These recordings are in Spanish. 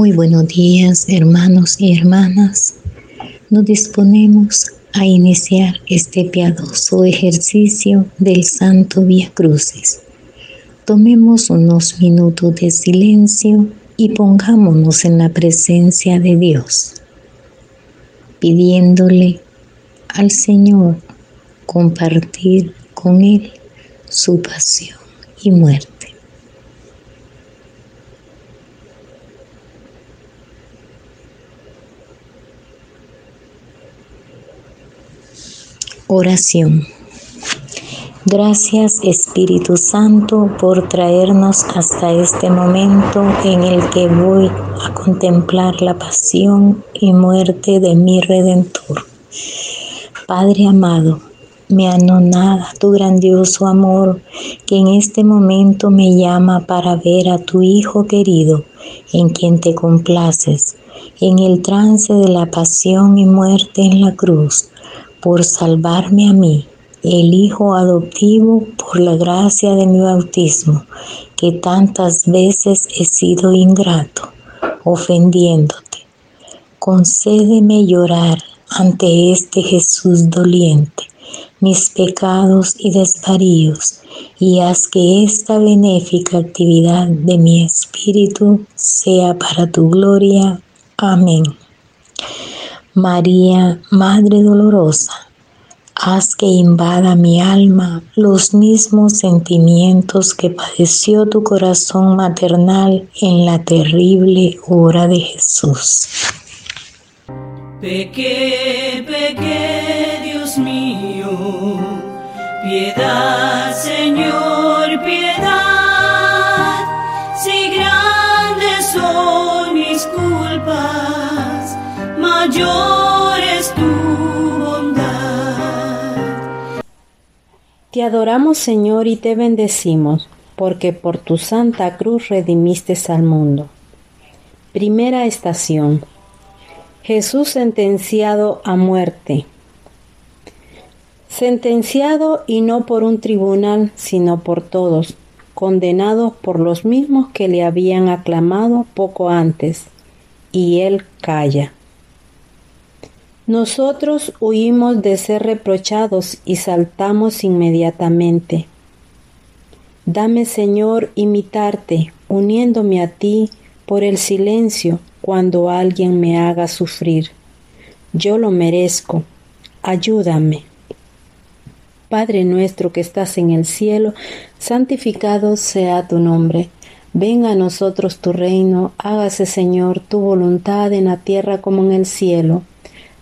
Muy buenos días, hermanos y hermanas. Nos disponemos a iniciar este piadoso ejercicio del Santo Vía Crucis. Tomemos unos minutos de silencio y pongámonos en la presencia de Dios, pidiéndole al Señor compartir con Él su pasión y muerte. Oración. Gracias Espíritu Santo por traernos hasta este momento en el que voy a contemplar la pasión y muerte de mi Redentor. Padre amado, me anonada tu grandioso amor que en este momento me llama para ver a tu Hijo querido en quien te complaces, en el trance de la pasión y muerte en la cruz por salvarme a mí, el Hijo adoptivo, por la gracia de mi bautismo, que tantas veces he sido ingrato, ofendiéndote. Concédeme llorar ante este Jesús doliente, mis pecados y desvaríos, y haz que esta benéfica actividad de mi espíritu sea para tu gloria. Amén. María, Madre Dolorosa, haz que invada mi alma los mismos sentimientos que padeció tu corazón maternal en la terrible hora de Jesús. Pequé, pequé, Dios mío, piedad, Señor, piedad, tu bondad. Te adoramos Señor y te bendecimos, porque por tu santa cruz redimiste al mundo. Primera estación. Jesús sentenciado a muerte. Sentenciado y no por un tribunal, sino por todos, condenados por los mismos que le habían aclamado poco antes, y él calla. Nosotros huimos de ser reprochados y saltamos inmediatamente. Dame, Señor, imitarte, uniéndome a ti por el silencio cuando alguien me haga sufrir. Yo lo merezco. Ayúdame. Padre nuestro que estás en el cielo, santificado sea tu nombre. Venga a nosotros tu reino, hágase Señor tu voluntad en la tierra como en el cielo.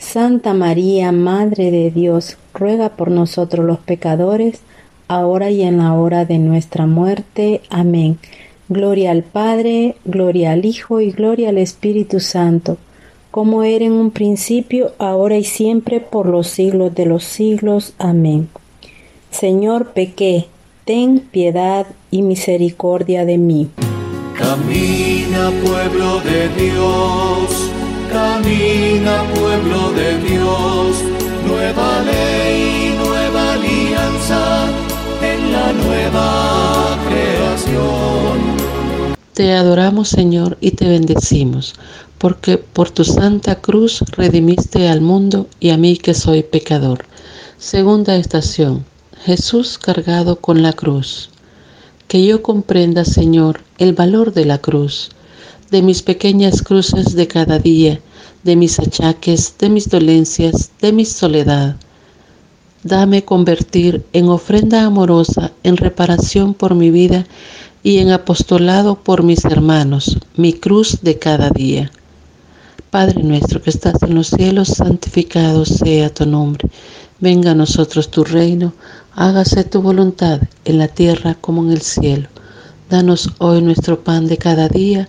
Santa María, Madre de Dios, ruega por nosotros los pecadores, ahora y en la hora de nuestra muerte. Amén. Gloria al Padre, gloria al Hijo y gloria al Espíritu Santo, como era en un principio, ahora y siempre, por los siglos de los siglos. Amén. Señor, pequé, ten piedad y misericordia de mí. Camina pueblo de Dios, camina pueblo de Dios, nueva ley, nueva alianza en la nueva creación. Te adoramos Señor y te bendecimos, porque por tu santa cruz redimiste al mundo y a mí que soy pecador. Segunda estación. Jesús cargado con la cruz. Que yo comprenda, Señor, el valor de la cruz, de mis pequeñas cruces de cada día, de mis achaques, de mis dolencias, de mi soledad. Dame convertir en ofrenda amorosa, en reparación por mi vida y en apostolado por mis hermanos, mi cruz de cada día. Padre nuestro que estás en los cielos, santificado sea tu nombre. Venga a nosotros tu reino, hágase tu voluntad en la tierra como en el cielo. Danos hoy nuestro pan de cada día,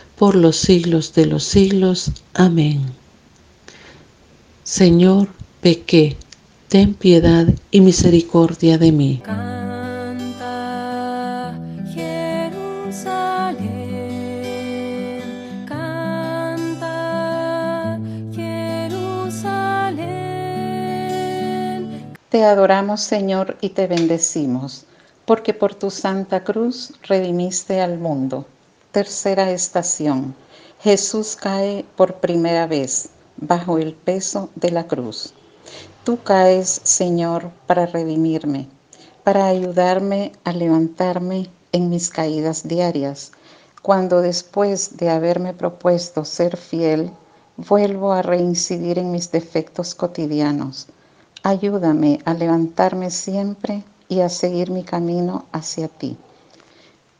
por los siglos de los siglos. Amén. Señor, pequé, ten piedad y misericordia de mí. Te adoramos, Señor, y te bendecimos, porque por tu santa cruz redimiste al mundo. Tercera estación. Jesús cae por primera vez bajo el peso de la cruz. Tú caes, Señor, para redimirme, para ayudarme a levantarme en mis caídas diarias, cuando después de haberme propuesto ser fiel, vuelvo a reincidir en mis defectos cotidianos Ayúdame a levantarme siempre y a seguir mi camino hacia ti.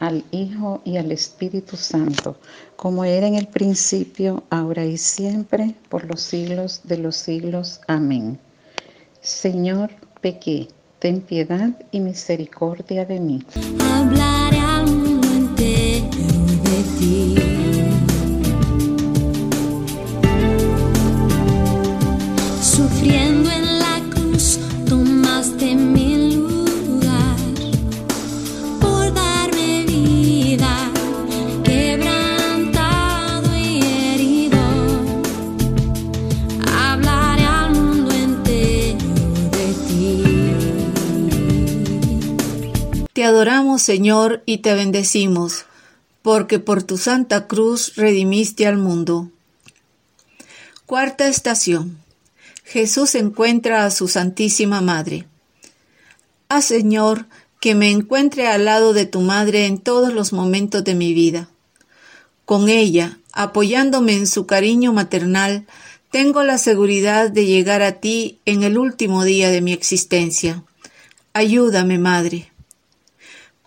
al Hijo y al Espíritu Santo, como era en el principio, ahora y siempre, por los siglos de los siglos. Amén. Señor, pequé, ten piedad y misericordia de mí. Señor, y te bendecimos, porque por tu santa cruz redimiste al mundo. Cuarta estación. Jesús encuentra a su Santísima Madre. Ah, Señor, que me encuentre al lado de tu Madre en todos los momentos de mi vida. Con ella, apoyándome en su cariño maternal, tengo la seguridad de llegar a ti en el último día de mi existencia. Ayúdame, Madre.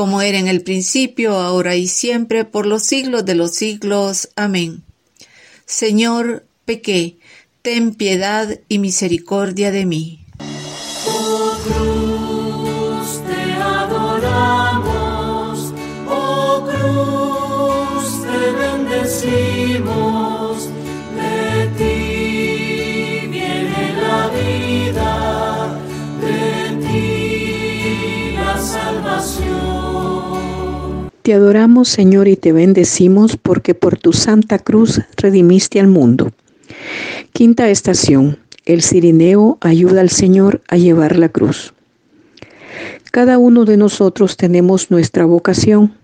como era en el principio, ahora y siempre, por los siglos de los siglos. Amén. Señor, pequé, ten piedad y misericordia de mí. Te adoramos, Señor, y te bendecimos porque por tu santa cruz redimiste al mundo. Quinta estación. El cirineo ayuda al Señor a llevar la cruz. Cada uno de nosotros tenemos nuestra vocación.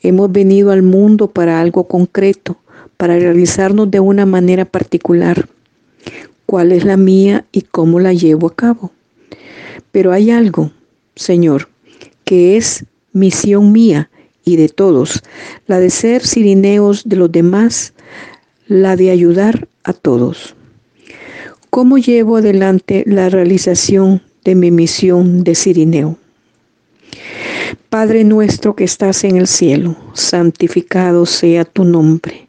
Hemos venido al mundo para algo concreto, para realizarnos de una manera particular. ¿Cuál es la mía y cómo la llevo a cabo? Pero hay algo, Señor, que es misión mía y de todos, la de ser cirineos de los demás, la de ayudar a todos. ¿Cómo llevo adelante la realización de mi misión de cirineo? Padre nuestro que estás en el cielo, santificado sea tu nombre.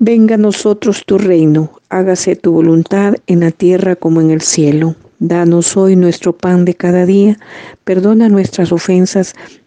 Venga a nosotros tu reino, hágase tu voluntad en la tierra como en el cielo. Danos hoy nuestro pan de cada día, perdona nuestras ofensas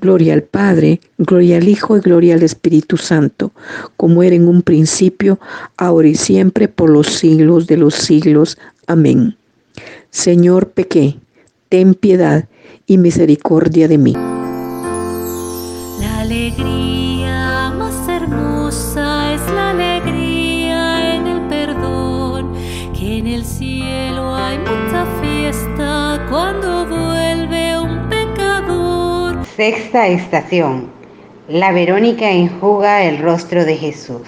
Gloria al Padre, gloria al Hijo y gloria al Espíritu Santo, como era en un principio, ahora y siempre, por los siglos de los siglos. Amén. Señor, pequé, ten piedad y misericordia de mí. La alegría Sexta estación. La Verónica enjuga el rostro de Jesús.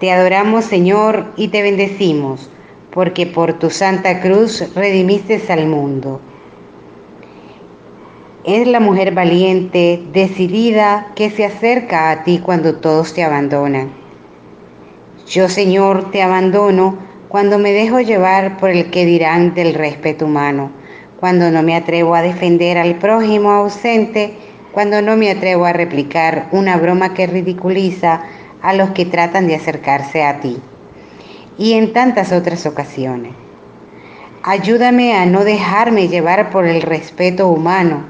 Te adoramos, Señor, y te bendecimos, porque por tu santa cruz redimiste al mundo. Es la mujer valiente, decidida, que se acerca a ti cuando todos te abandonan. Yo, Señor, te abandono cuando me dejo llevar por el que dirán del respeto humano, cuando no me atrevo a defender al prójimo ausente, cuando no me atrevo a replicar una broma que ridiculiza a los que tratan de acercarse a ti. Y en tantas otras ocasiones. Ayúdame a no dejarme llevar por el respeto humano,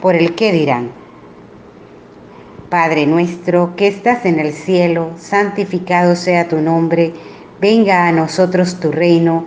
por el qué dirán. Padre nuestro que estás en el cielo, santificado sea tu nombre, venga a nosotros tu reino,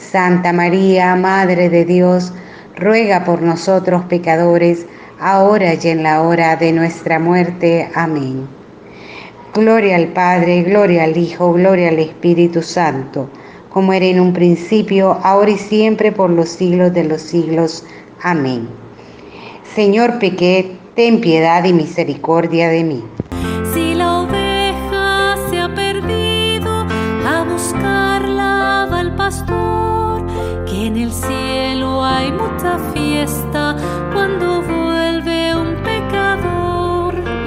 Santa María, Madre de Dios, ruega por nosotros pecadores, ahora y en la hora de nuestra muerte. Amén. Gloria al Padre, gloria al Hijo, gloria al Espíritu Santo, como era en un principio, ahora y siempre, por los siglos de los siglos. Amén. Señor, pequé, ten piedad y misericordia de mí. Si la oveja se ha perdido, a buscarla va el pastor,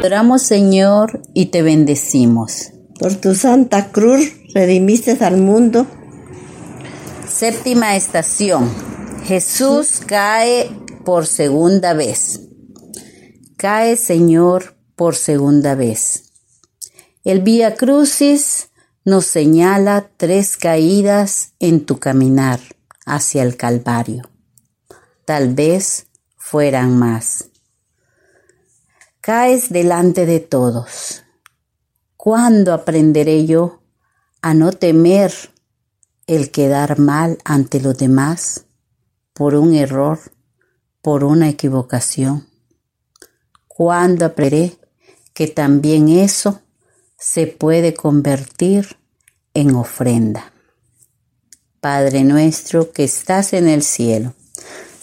Adoramos Señor y te bendecimos. Por tu santa cruz redimiste al mundo. Séptima estación. Jesús cae por segunda vez. Cae Señor por segunda vez. El Vía Crucis nos señala tres caídas en tu caminar hacia el Calvario. Tal vez fueran más. Caes delante de todos. ¿Cuándo aprenderé yo a no temer el quedar mal ante los demás por un error, por una equivocación? ¿Cuándo aprenderé que también eso se puede convertir en ofrenda? Padre nuestro que estás en el cielo,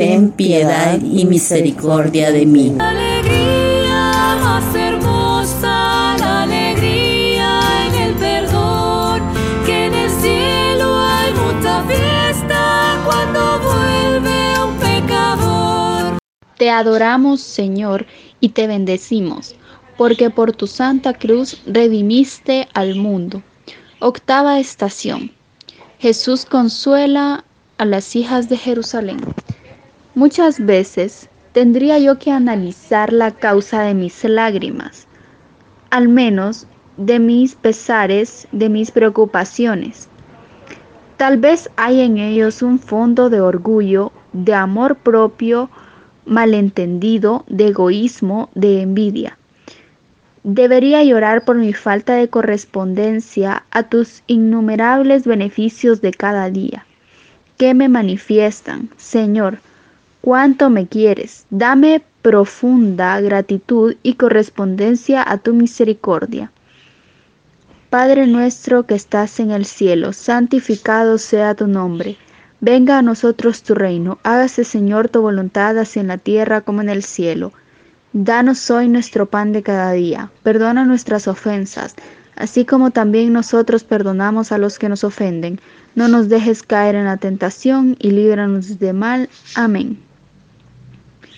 ten piedad y misericordia de mí. alegría más hermosa, la alegría en el perdón, que en el cielo hay mucha fiesta cuando vuelve un pecador. Te adoramos, Señor, y te bendecimos, porque por tu santa cruz redimiste al mundo. Octava estación. Jesús consuela a las hijas de Jerusalén. Muchas veces tendría yo que analizar la causa de mis lágrimas, al menos de mis pesares, de mis preocupaciones. Tal vez hay en ellos un fondo de orgullo, de amor propio malentendido, de egoísmo, de envidia. Debería llorar por mi falta de correspondencia a tus innumerables beneficios de cada día, que me manifiestan, Señor, cuánto me quieres. Dame profunda gratitud y correspondencia a tu misericordia. Padre nuestro que estás en el cielo, santificado sea tu nombre. Venga a nosotros tu reino. Hágase, Señor, tu voluntad así en la tierra como en el cielo. Danos hoy nuestro pan de cada día. Perdona nuestras ofensas, así como también nosotros perdonamos a los que nos ofenden. No nos dejes caer en la tentación y líbranos de mal. Amén.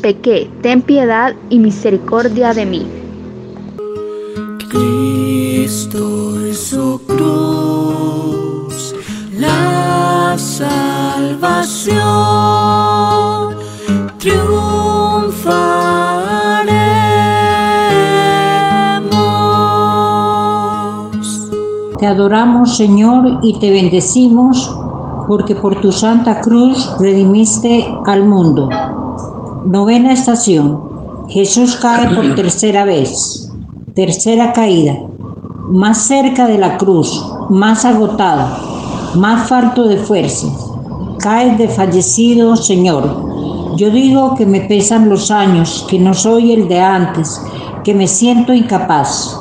pequé, ten piedad y misericordia de mí. Cristo su cruz, la salvación, triunfaremos. Te adoramos, Señor, y te bendecimos, porque por tu santa cruz redimiste al mundo. Novena estación. Jesús cae por tercera vez. Tercera caída. Más cerca de la cruz, más agotado. más falto de fuerzas. Caes desfallecido, Señor. Yo digo que me pesan los años, que no soy el de antes, que me siento incapaz.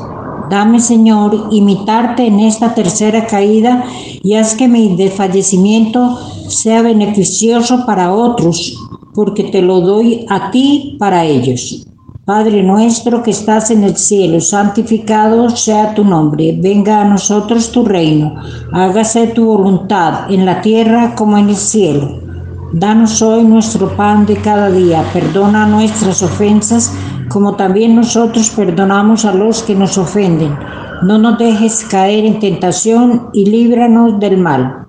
Dame, Señor, imitarte en esta tercera caída y haz que mi desfallecimiento sea beneficioso para otros, porque te lo doy a ti para ellos. Padre nuestro que estás en el cielo, santificado sea tu nombre, venga a nosotros tu reino, hágase tu voluntad en la tierra como en el cielo. Danos hoy nuestro pan de cada día, perdona nuestras ofensas como también nosotros perdonamos a los que nos ofenden. No nos dejes caer en tentación y líbranos del mal.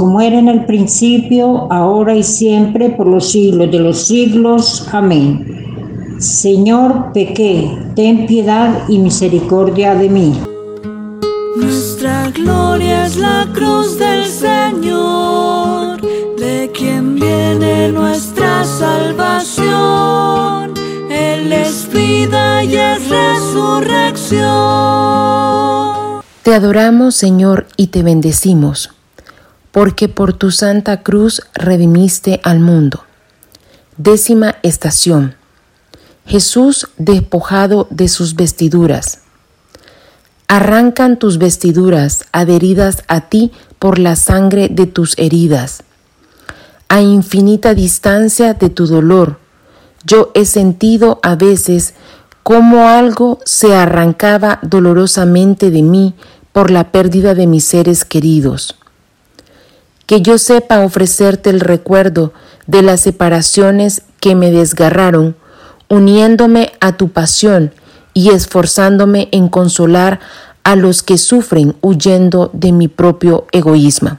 como era en el principio, ahora y siempre, por los siglos de los siglos. Amén. Señor, pequé, ten piedad y misericordia de mí. Nuestra gloria es la cruz del Señor, de quien viene nuestra salvación. Él es vida y es resurrección. Te adoramos, Señor, y te bendecimos, porque por tu santa cruz redimiste al mundo. Décima estación. Jesús despojado de sus vestiduras. Arrancan tus vestiduras adheridas a ti por la sangre de tus heridas. A infinita distancia de tu dolor, yo he sentido a veces como algo se arrancaba dolorosamente de mí por la pérdida de mis seres queridos. Que yo sepa ofrecerte el recuerdo de las separaciones que me desgarraron, uniéndome a tu pasión y esforzándome en consolar a los que sufren huyendo de mi propio egoísmo.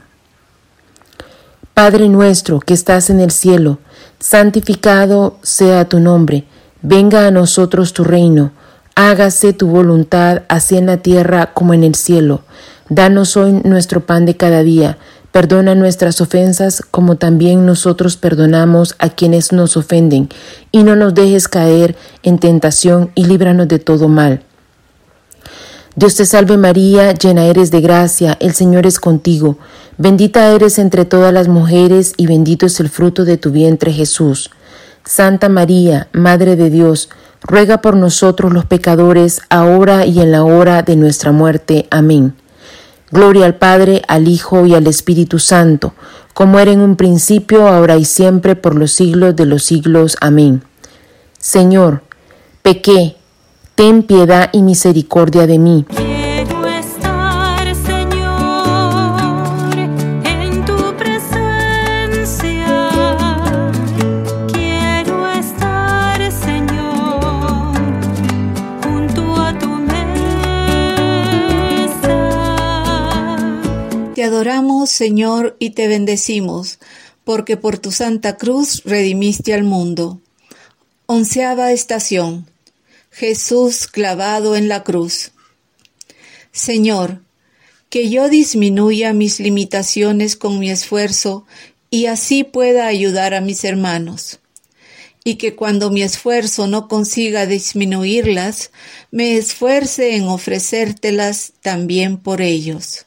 Padre nuestro que estás en el cielo, santificado sea tu nombre, venga a nosotros tu reino, hágase tu voluntad así en la tierra como en el cielo. Danos hoy nuestro pan de cada día, perdona nuestras ofensas como también nosotros perdonamos a quienes nos ofenden, y no nos dejes caer en tentación y líbranos de todo mal. Dios te salve María, llena eres de gracia, el Señor es contigo, bendita eres entre todas las mujeres y bendito es el fruto de tu vientre Jesús. Santa María, Madre de Dios, ruega por nosotros los pecadores, ahora y en la hora de nuestra muerte. Amén. Gloria al Padre, al Hijo y al Espíritu Santo, como era en un principio, ahora y siempre, por los siglos de los siglos. Amén. Señor, pequé, ten piedad y misericordia de mí. Te adoramos, Señor, y te bendecimos, porque por tu santa cruz redimiste al mundo. Onceava estación. Jesús clavado en la cruz. Señor, que yo disminuya mis limitaciones con mi esfuerzo y así pueda ayudar a mis hermanos. Y que cuando mi esfuerzo no consiga disminuirlas, me esfuerce en ofrecértelas también por ellos.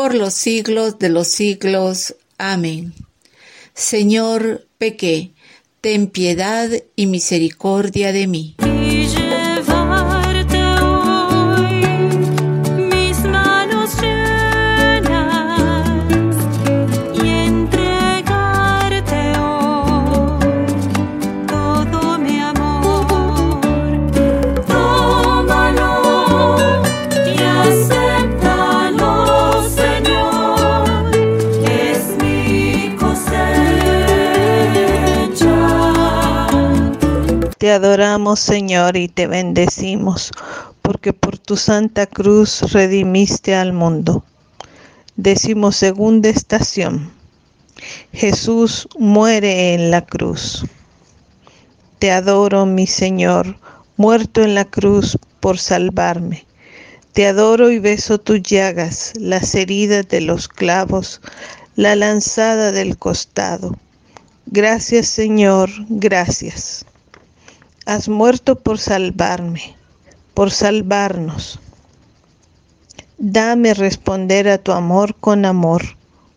por los siglos de los siglos. Amén. Señor, pequé, ten piedad y misericordia de mí. Te adoramos, Señor, y te bendecimos, porque por tu santa cruz redimiste al mundo. Decimos segunda estación. Jesús muere en la cruz. Te adoro, mi Señor, muerto en la cruz por salvarme. Te adoro y beso tus llagas, las heridas de los clavos, la lanzada del costado. Gracias, Señor, gracias has muerto por salvarme, por salvarnos. Dame responder a tu amor con amor,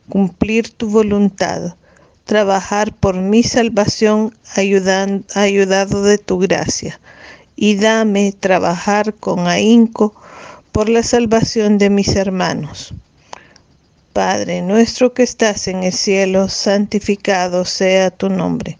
cumplir tu voluntad, trabajar por mi salvación ayudado de tu gracia, y dame trabajar con ahínco por la salvación de mis hermanos. Padre nuestro que estás en el cielo, santificado sea tu nombre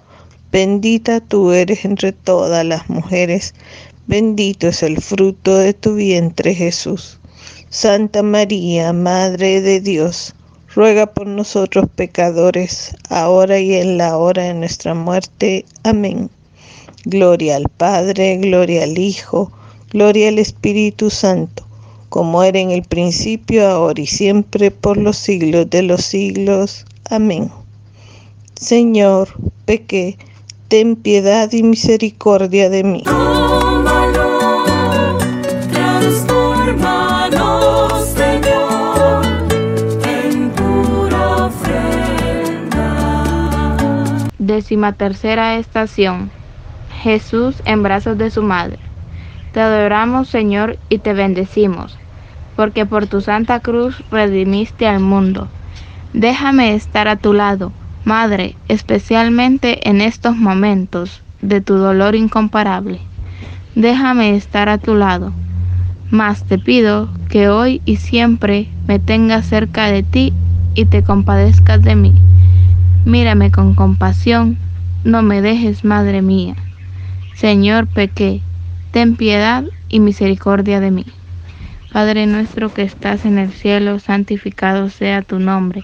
Bendita tú eres entre todas las mujeres, bendito es el fruto de tu vientre Jesús. Santa María, Madre de Dios, ruega por nosotros pecadores, ahora y en la hora de nuestra muerte. Amén. Gloria al Padre, gloria al Hijo, gloria al Espíritu Santo, como era en el principio, ahora y siempre, por los siglos de los siglos. Amén. Señor, pequé ten piedad y misericordia de mí. Señor, en pura ofrenda. Décima tercera estación. Jesús en brazos de su madre. Te adoramos, Señor, y te bendecimos, porque por tu santa cruz redimiste al mundo. Déjame estar a tu lado Madre, especialmente en estos momentos de tu dolor incomparable, déjame estar a tu lado. Mas te pido que hoy y siempre me tengas cerca de ti y te compadezcas de mí. Mírame con compasión, no me dejes, Madre mía. Señor, pequé, ten piedad y misericordia de mí. Padre nuestro que estás en el cielo, santificado sea tu nombre.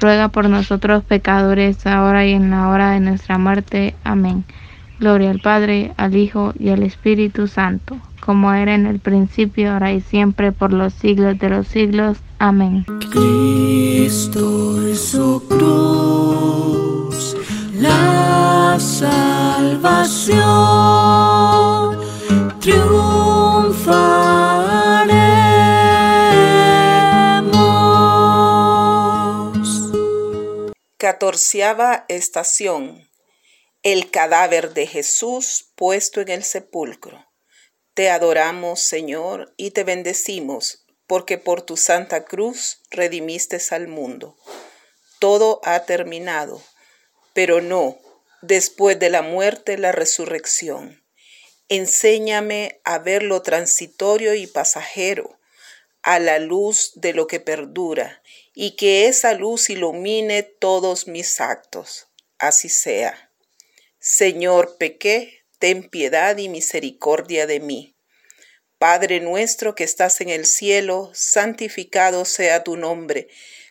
ruega por nosotros pecadores, ahora y en la hora de nuestra muerte. Amén. Gloria al Padre, al Hijo y al Espíritu Santo, como era en el principio, ahora y siempre, por los siglos de los siglos. Amén. Cristo y su cruz, la salvación triunfaremos. Catorceava estación. El cadáver de Jesús puesto en el sepulcro. Te adoramos, Señor, y te bendecimos, porque por tu santa cruz redimiste al mundo. Todo ha terminado, pero no, después de la muerte, la resurrección Enséñame a ver lo transitorio y pasajero, a la luz de lo que perdura, y que esa luz ilumine todos mis actos. Así sea. Señor, pequé, ten piedad y misericordia de mí. Padre nuestro que estás en el cielo, santificado sea tu nombre.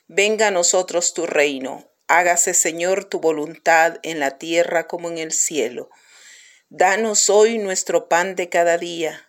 Venga a nosotros tu reino. Hágase, Señor, tu voluntad en la tierra como en el cielo. Danos hoy nuestro pan de cada día.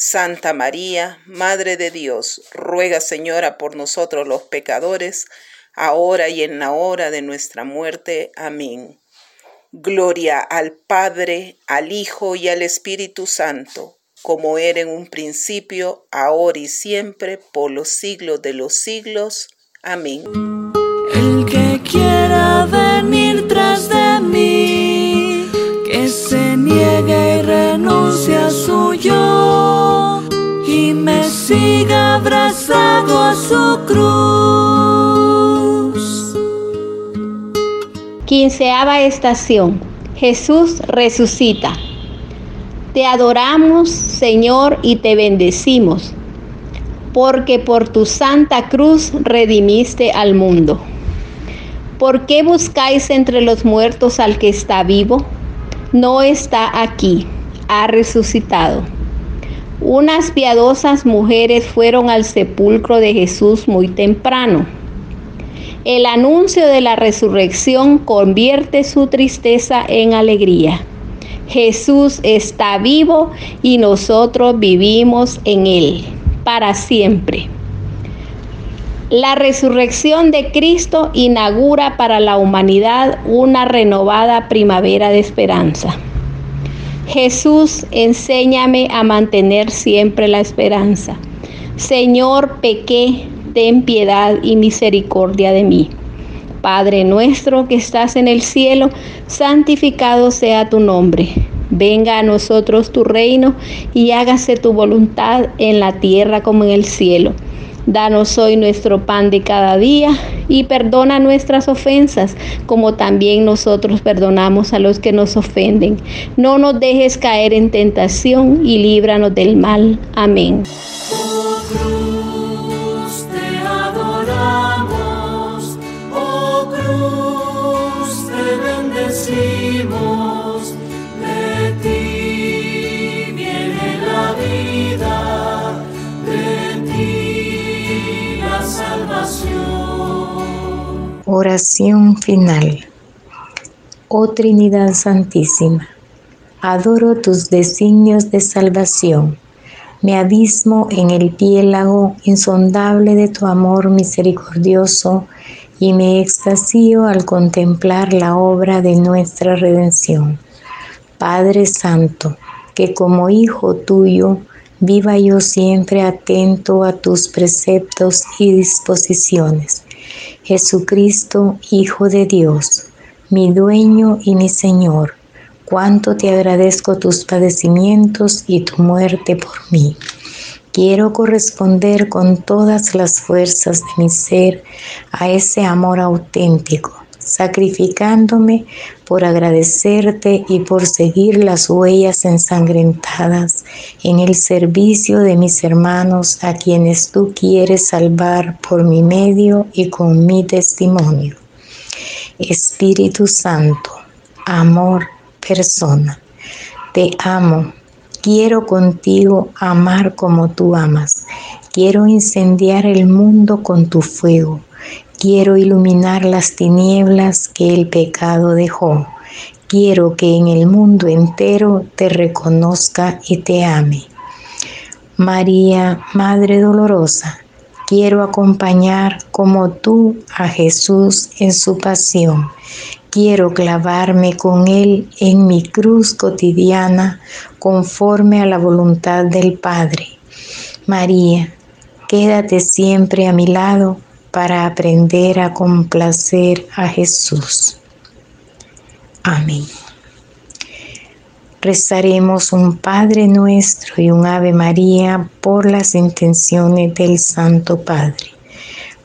Santa María, Madre de Dios, ruega Señora por nosotros los pecadores, ahora y en la hora de nuestra muerte. Amén. Gloria al Padre, al Hijo y al Espíritu Santo, como era en un principio, ahora y siempre, por los siglos de los siglos. Amén. El que quiera venir tras de mí, que se niegue y renuncie a su yo siga abrazado a su cruz. Quinceava estación. Jesús resucita. Te adoramos, Señor, y te bendecimos, porque por tu santa cruz redimiste al mundo. ¿Por qué buscáis entre los muertos al que está vivo? No está aquí, ha resucitado. Unas piadosas mujeres fueron al sepulcro de Jesús muy temprano. El anuncio de la resurrección convierte su tristeza en alegría. Jesús está vivo y nosotros vivimos en Él para siempre. La resurrección de Cristo inaugura para la humanidad una renovada primavera de esperanza. Jesús, enséñame a mantener siempre la esperanza. Señor, pequé, ten piedad y misericordia de mí. Padre nuestro que estás en el cielo, santificado sea tu nombre. Venga a nosotros tu reino y hágase tu voluntad en la tierra como en el cielo. Danos hoy nuestro pan de cada día y perdona nuestras ofensas, como también nosotros perdonamos a los que nos ofenden. No nos dejes caer en tentación y líbranos del mal. Amén. Oración final. Oh Trinidad Santísima, adoro tus designios de salvación. Me abismo en el piélago insondable de tu amor misericordioso y me extasío al contemplar la obra de nuestra redención. Padre Santo, que como hijo tuyo viva yo siempre atento a tus preceptos y disposiciones Jesucristo, Hijo de Dios, mi dueño y mi Señor, cuánto te agradezco tus padecimientos y tu muerte por mí. Quiero corresponder con todas las fuerzas de mi ser a ese amor auténtico, sacrificándome por agradecerte y por seguir las huellas ensangrentadas en el servicio de mis hermanos a quienes tú quieres salvar por mi medio y con mi testimonio. Espíritu Santo, amor, persona, te amo. Quiero contigo amar como tú amas. Quiero incendiar el mundo con tu fuego Quiero iluminar las tinieblas que el pecado dejó. Quiero que en el mundo entero te reconozca y te ame. María, Madre Dolorosa, quiero acompañar como tú a Jesús en su pasión. Quiero clavarme con Él en mi cruz cotidiana conforme a la voluntad del Padre. María, Quédate siempre a mi lado para aprender a complacer a Jesús. Amén. Rezaremos un Padre nuestro y un Ave María por las intenciones del Santo Padre.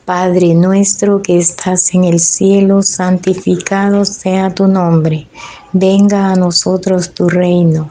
Padre nuestro que estás en el cielo, santificado sea tu nombre. Venga a nosotros tu reino.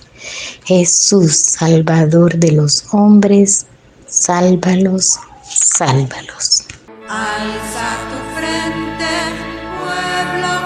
Jesús, Salvador de los hombres, sálvalos, sálvalos. Alza tu frente, pueblo.